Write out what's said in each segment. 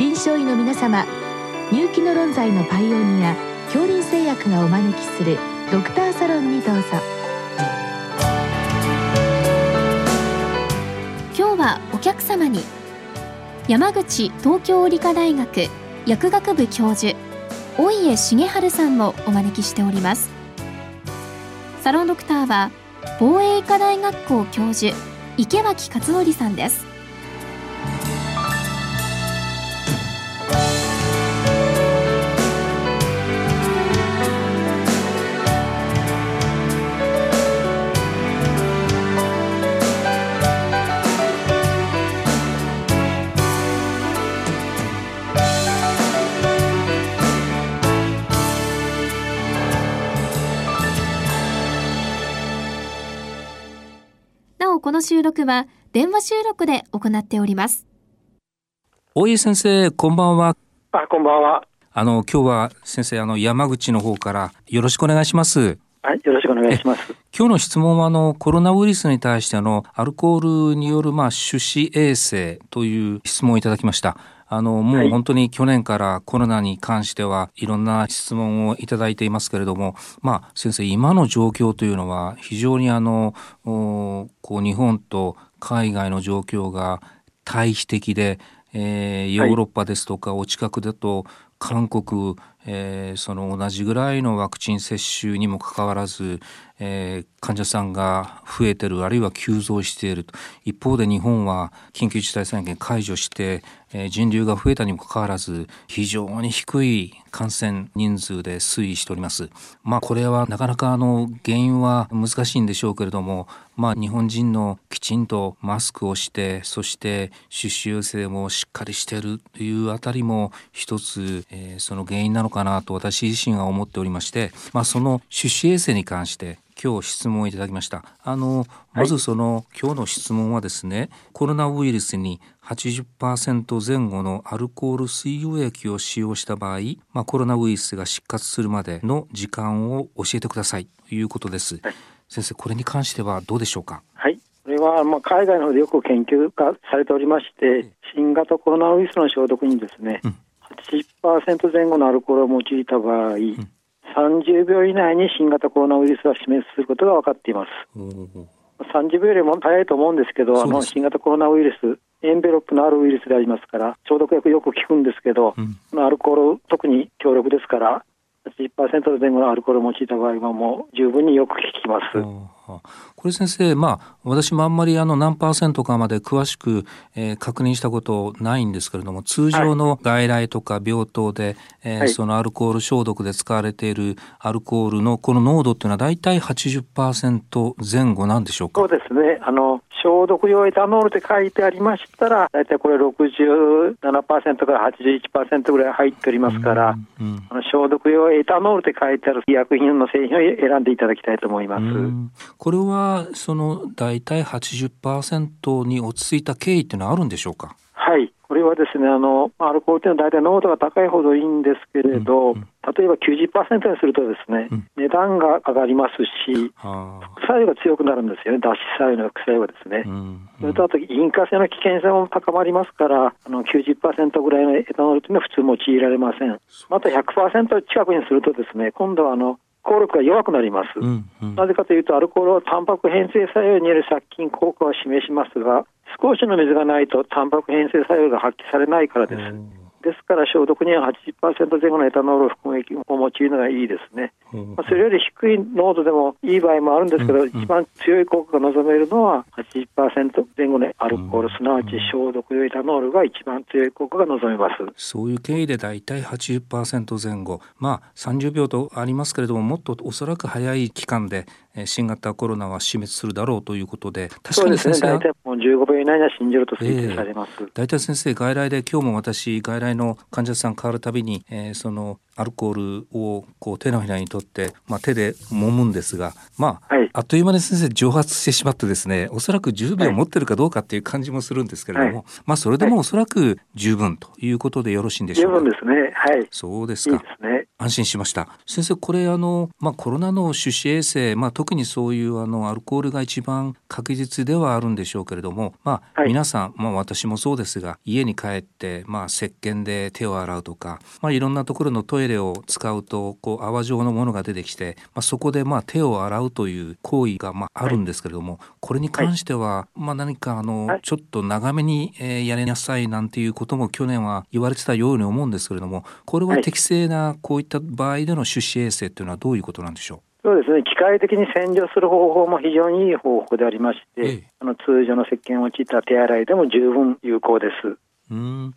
臨床医の皆様入気の論剤のパイオニア恐林製薬がお招きするドクターサロンにどうぞ。今日はお客様に山口東京理科大学薬学部教授大家重治さんをお招きしております。サロンドクターは防衛医科大学校教授池脇勝則さんです。この収録は電話収録で行っております大家先生こんばんはあ、こんばんは。あの今日は先生あの山口の方からよろしくお願いしますはい、よろしくお願いします。今日の質問はあのコロナウイルスに対してのアルコールによるまあ手指衛生という質問をいただきました。あのもうはい。本当に去年からコロナに関してはいろんな質問をいただいていますけれども、まあ先生今の状況というのは非常にあのおこう日本と海外の状況が対比的で、えーヨーロッパですとかお近くだと韓国、えーその同じぐらいのワクチン接種にもかかわらず、えー患者さんが増えてるあるいは急増していると一方で日本は緊急事態宣言解除して、えー人流が増えたにもかかわらず非常に低い感染人数で推移しております。まあこれはなかなかあの原因は難しいんでしょうけれども、まあ日本人のきちんとマスクをしてそして手指衛生もしっかりしているというあたりも一つ、えーその原因なのかなと私自身は思っておりまして、まあその手指衛生に関して今日質問をいただきました。あのまずその、今日の質問はですねコロナウイルスに80%前後のアルコール水溶液を使用した場合、まあ、コロナウイルスが失活するまでの時間を教えてくださいということです。はい先生これに関してはどうでしょうか？はい。これは、まあ、海外の方でよく研究がされておりまして、新型コロナウイルスの消毒にですね、うん80%前後のアルコールを用いた場合、30秒以内に新型コロナウイルスは死滅することが分かっています。30秒よりも早いと思うんですけど、あの新型コロナウイルス、エンベロップのあるウイルスでありますから、消毒薬よく効くんですけど、うんアルコール、特に強力ですから、80%前後のアルコールを用いた場合はもう十分によく効きます。これ先生まあ私もあんまりあの何パーセントかまで詳しく、えー確認したことないんですけれども通常の外来とか病棟で、えーはいそのアルコール消毒で使われているアルコールのこの濃度っていうのは大体80%前後なんでしょうか？そうですね。あの、消毒用エタノールって書いてありましたら、大体これ67%から81%ぐらい入っておりますから、うんあの消毒用エタノールって書いてある医薬品の製品を選んでいただきたいと思います。うん。これはその大体80%に落ち着いた経緯っていうのはあるんでしょうか？れはですね、あの、まあアルコールっていうのは大体濃度が高いほどいいんですけれど、うんうん。例えば90%にするとですね、うん。値段が上がりますし、あ。副作用が強くなるんですよね、脱脂作用の副作用がですね。ーうん。それとあと、引火性の危険性も高まりますから、あの90%ぐらいのエタノールというのは普通用いられません。また100%近くにするとですね、今度はあの効力が弱くなります。うんうんなぜかというと、アルコールはタンパク変性作用による殺菌効果を示しますが、少しの水がないとタンパク変性作用が発揮されないからです。ですから消毒には80%前後のエタノール含む液を用いるのがいいですね。うんまあ、それより低い濃度でもいい場合もあるんですけど、一番強い効果が望めるのは80%前後のアルコール、すなわち消毒用エタノールが一番強い効果が望めます。そういう経緯で大体80%前後まあ30秒とありますけれどももっとおそらく早い期間でえー新型コロナは死滅するだろうということで確かそうですね、に先生大体もう15秒以内には死んじると推定されます。大体先生外来で今日も私外来の患者さん変わるたびに、えーそのアルコールをこう手のひらに取って、まあ、手で揉むんですが、まあ、はい、あっという間に先生蒸発してしまってですねおそらく10秒持ってるかどうかっていう感じもするんですけれども、はい、まあそれでもおそらく十分ということでよろしいんでしょうか。十分ですね。はい。そうですか。いいですね。安心しました。先生これあのまあコロナの手指衛生まあ特にそういうあのアルコールが一番確実ではあるんでしょうけれども、まあ、皆さんまあ私もそうですが家に帰ってまあ石鹸で手を洗うとか、まあいろんなところのトイレを使うとこう泡状のものが出てきて、まあそこでまあ手を洗うという行為がまああるんですけれども、これに関してはまあ何かあのちょっと長めにやりなさいなんていうことも去年は言われてたように思うんですけれども、これは適正なこういった場合での手指衛生っていうのはどういうことなんでしょう？そうですね、機械的に洗浄する方法も非常にいい方法でありまして、ええ、あの通常の石鹸を用いた手洗いでも十分有効です。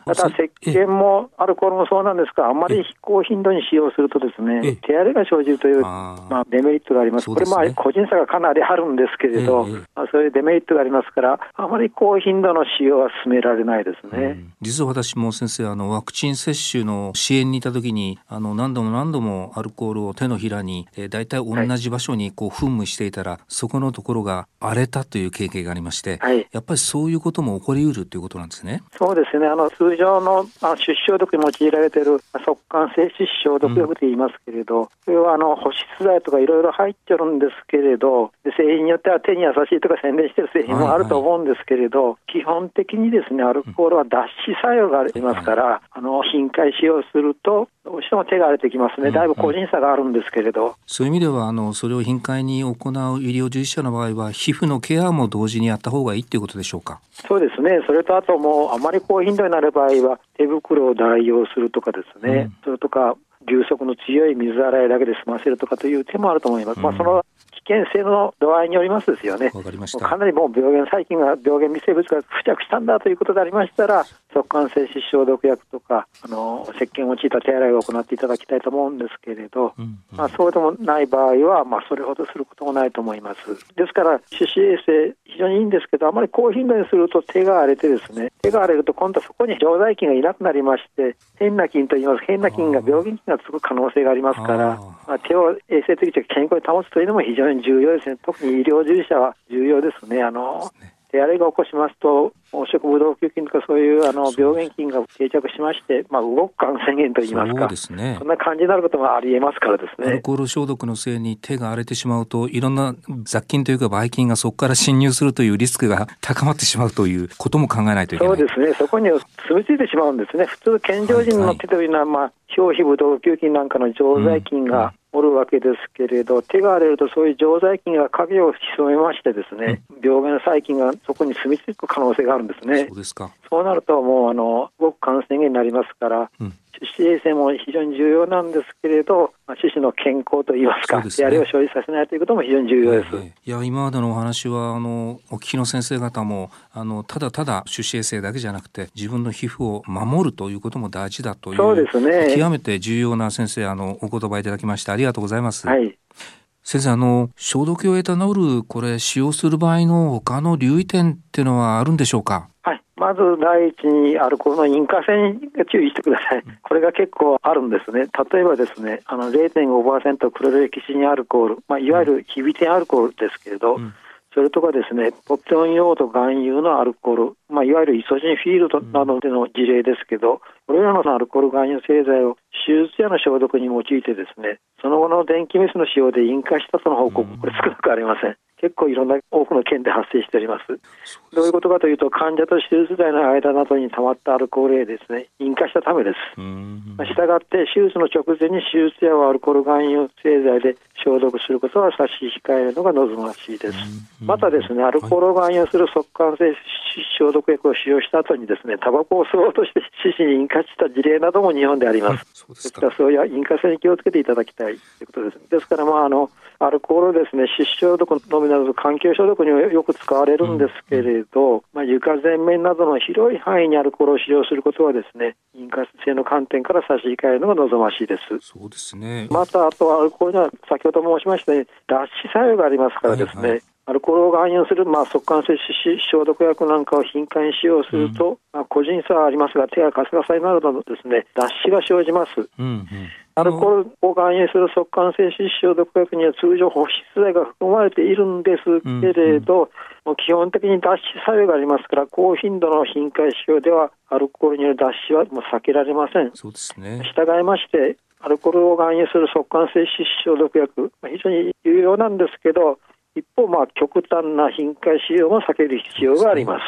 ただ、石鹸もアルコールもそうなんですが、あまり高頻度に使用すると、ですね手荒れが生じるというまあ、デメリットがあります、これ、まあ、個人差がかなりあるんですけれど、まあ、そういうデメリットがありますから、あまり高頻度の使用は進められないですね、実は私も先生あの、ワクチン接種の支援にいたときにあの、何度も何度もアルコールを手のひらに、えー、大体同じ場所にこう噴霧していたら、はい、そこのところが荒れたという経験がありまして、はい、やっぱりそういうことも起こりうるということなんですね。そうですねあの通常のあ出消毒に用いられている速乾性手指消毒薬と言いますけれど、うん、これはあの保湿剤とかいろいろ入ってるんですけれど、製品によっては手に優しいとか宣伝してる製品もあると思うんですけれど、はいはい、基本的にですねアルコールは脱脂作用がありますから、うん、あの頻回使用すると、どうしても手が荒れてきますね、だいぶ個人差があるんですけれど、うんうん、そういう意味ではあの、それを頻回に行う医療従事者の場合は、皮膚のケアも同時にやった方がいいということでしょうか？そうですね、それとあともう、あまり高頻度になる場合は、手袋を代用するとかですね、うん、それとか、流速の強い水洗いだけで済ませるとかという手もあると思います。うん、まあ、その険性の度合いによりますですよね。かなりもう病原細菌が、病原微生物が付着したんだということでありましたら、速乾性歯消毒薬とか、あの石鹸を用いた手洗いを行っていただきたいと思うんですけれど、うんうん、まあ、そうでもない場合は、まあ、それほどすることもないと思います。ですから、手指衛生、非常にいいんですけど、あまり高頻度にすると手が荒れてですね、手が荒れると今度はそこに常在菌がいなくなりまして、変な菌といいます変な菌が病原菌がつく可能性がありますから、まあ、手を衛生的に健康に保つというのも非常に重要ですね。特に医療従事者は重要ですね。あの、手荒れが起こしますと、黄色ブドウ球菌とかそういうあの病原菌が定着しまして、まあ、動く感染源といいますか、そね、そんな感じになることもありえますからですね。アルコール消毒のせいに手が荒れてしまうと、いろんな雑菌というか、ばい菌がそこから侵入するというリスクが高まってしまうということも考えないといけない。そうですね、そこに住み着いてしまうんですね。普通、健常人の手というのは、まあ、表皮ブドウ球菌なんかの常在菌が、おるわけですけれど、手が荒れるとそういう常在菌が影を潜めましてですね、うん、病原細菌がそこに住み着く可能性があるんですね。そうですか。そうなるともうあのごく感染源になりますから、うん衛生も非常に重要なんですけれど、まあ、手指の健康といいますか、手荒れを生じさせないということも非常に重要です。えー、いや今までのお話はあのお聞きの先生方もあのただただ手指衛生だけじゃなくて自分の皮膚を守るということも大事だというそうですね極めて重要な先生あのお言葉いただきましてありがとうございます。はい先生あの消毒用エタノールこれ使用する場合の他の留意点っていうのはあるんでしょうか？はい。まず第一にアルコールの引火性に注意してください。これが結構あるんですね。例えばですね、あの0.5%クロレキシニアルコール、まあ、いわゆる非微点アルコールですけれど、うんそれとかですね、ポピオン用と含有のアルコール、まあ、いわゆるイソジンフィールドなどでの事例ですけど、これらのアルコール含有製剤を手術やの消毒に用いてですね、その後の電気ミスの使用で引火したとの報告、これ少なくありません。結構いろんな多くの県で発生しております。どういうことかというと、患者と手術台の間などに溜まったアルコールへですね、引火したためです。まあ、したがって、手術の直前に手術やアルコール含有製剤で消毒することは差し控えるのが望ましいです。またですね、アルコールを含有する速乾性消毒薬を使用した後にですね、タバコを吸おうとして死死に引火した事例なども日本であります。そうですからそういう引火性に気をつけていただきたいということです。ですから、まあ、あの、アルコールですね、歯消毒のみならず環境消毒にはよく使われるんですけれど、うん、まあ、床全面などの広い範囲にアルコールを使用することはですね、引火性の観点から差し控えるのが望ましいです。そうですね。また、あとアルコールには先ほど申しましたように、脱脂作用がありますからですね、はいはいアルコールを含有する、まあ、速乾性消毒薬なんかを頻繁に使用すると、うん、まあ、個人差はありますが、手がカサカサになるなどですね、脱脂が生じます。うんうんアルコールを含有する速乾性歯周毒薬には通常保湿剤が含まれているんですけれど、うんうん、基本的に脱脂作用がありますから高頻度の頻回使用ではアルコールによる脱脂はもう避けられません。そうですね。従いましてアルコールを含有する速乾性歯周毒薬、まあ、非常に有用なんですけど一方、まあ、極端な頻回使用も避ける必要があります。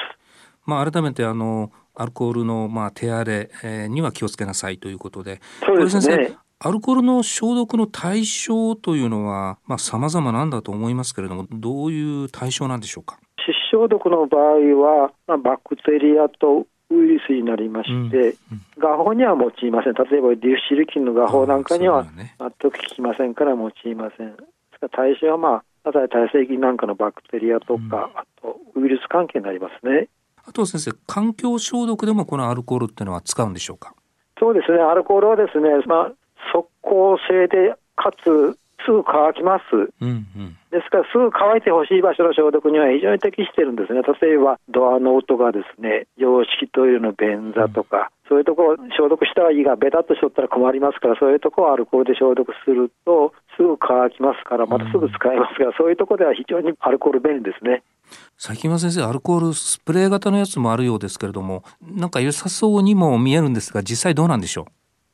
まあ、改めてあのアルコールのまあ手荒れ、えには気をつけなさいということで、そうですね。アルコールの消毒の対象というのは、まあ、様々なんだと思いますけれども、どういう対象なんでしょうか？歯消毒の場合は、まあ、バクテリアとウイルスになりまして、うんうん、画法には用いません。例えば、デュシル菌の画法なんかには全く効きませんから用いません。対象は、まあ、例えば耐性菌なんかのバクテリアとか、うん、あとウイルス関係になりますね。あと先生、環境消毒でもこのアルコールっていうのは使うんでしょうか？そうですね、アルコールはですね、まあ、速効性で、かつすぐ乾きます、うんうん、ですからすぐ乾いてほしい場所の消毒には非常に適しているんですね、例えばドアの音がですね、洋式トイレの便座とか、うん、そういうところ消毒したはいいが、ベタっとしとったら困りますから、そういうところをアルコールで消毒すると、すぐ乾きますから、またすぐ使えますが、うん、そういうところでは非常にアルコール便利ですね。最近は先生アルコールスプレー型のやつもあるようですけれどもなんか良さそうにも見えるんですが実際どうなんでしょ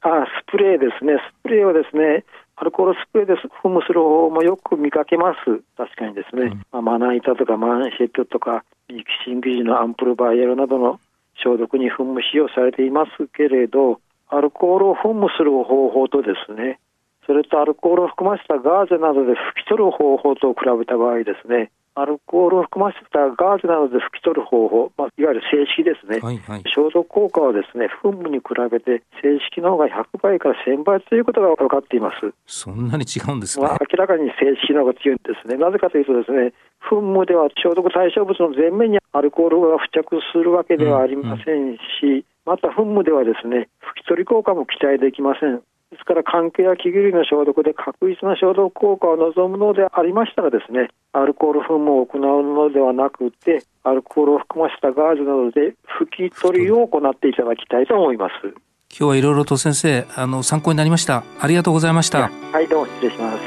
う？あスプレーですね。スプレーはですねアルコールスプレーで噴霧する方法もよく見かけます、確かにですね、うん、まあ、まな板とかマンシェットとか、ミキシング時のアンプルバイアルなどの消毒に噴霧使用されていますけれど、アルコールを噴霧する方法とですね、それとアルコールを含ませたガーゼなどで拭き取る方法と比べた場合ですね、アルコールを含ませたガーゼなどで拭き取る方法、まあ、いわゆる正式ですね、はいはい、消毒効果はですね噴霧に比べて正式の方が100倍から1000倍ということが分かっています。そんなに違うんですね、まあ、明らかに正式の方が強いんですね。なぜかというとですね噴霧では消毒対象物の前面にアルコールが付着するわけではありませんし、うんうん、また噴霧ではですね拭き取り効果も期待できませんですから関係や器具類の消毒で確実な消毒効果を望むのでありましたらですねアルコール噴霧を行うのではなくてアルコールを含ませたガーゼなどで拭き取りを行っていただきたいと思います。今日はいろいろと先生あの参考になりました。ありがとうございました。はいどうも失礼します。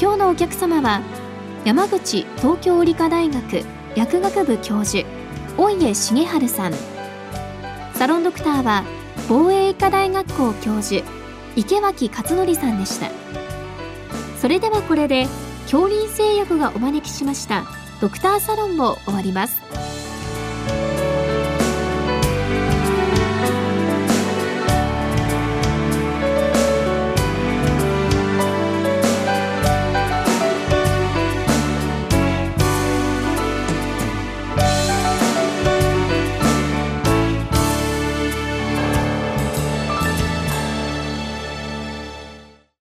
今日のお客様は山口東京理科大学薬学部教授大家重治さん。サロンドクターは防衛医科大学校教授池脇勝則さんでした。それではこれで恐林製薬がお招きしましたドクターサロンも終わります。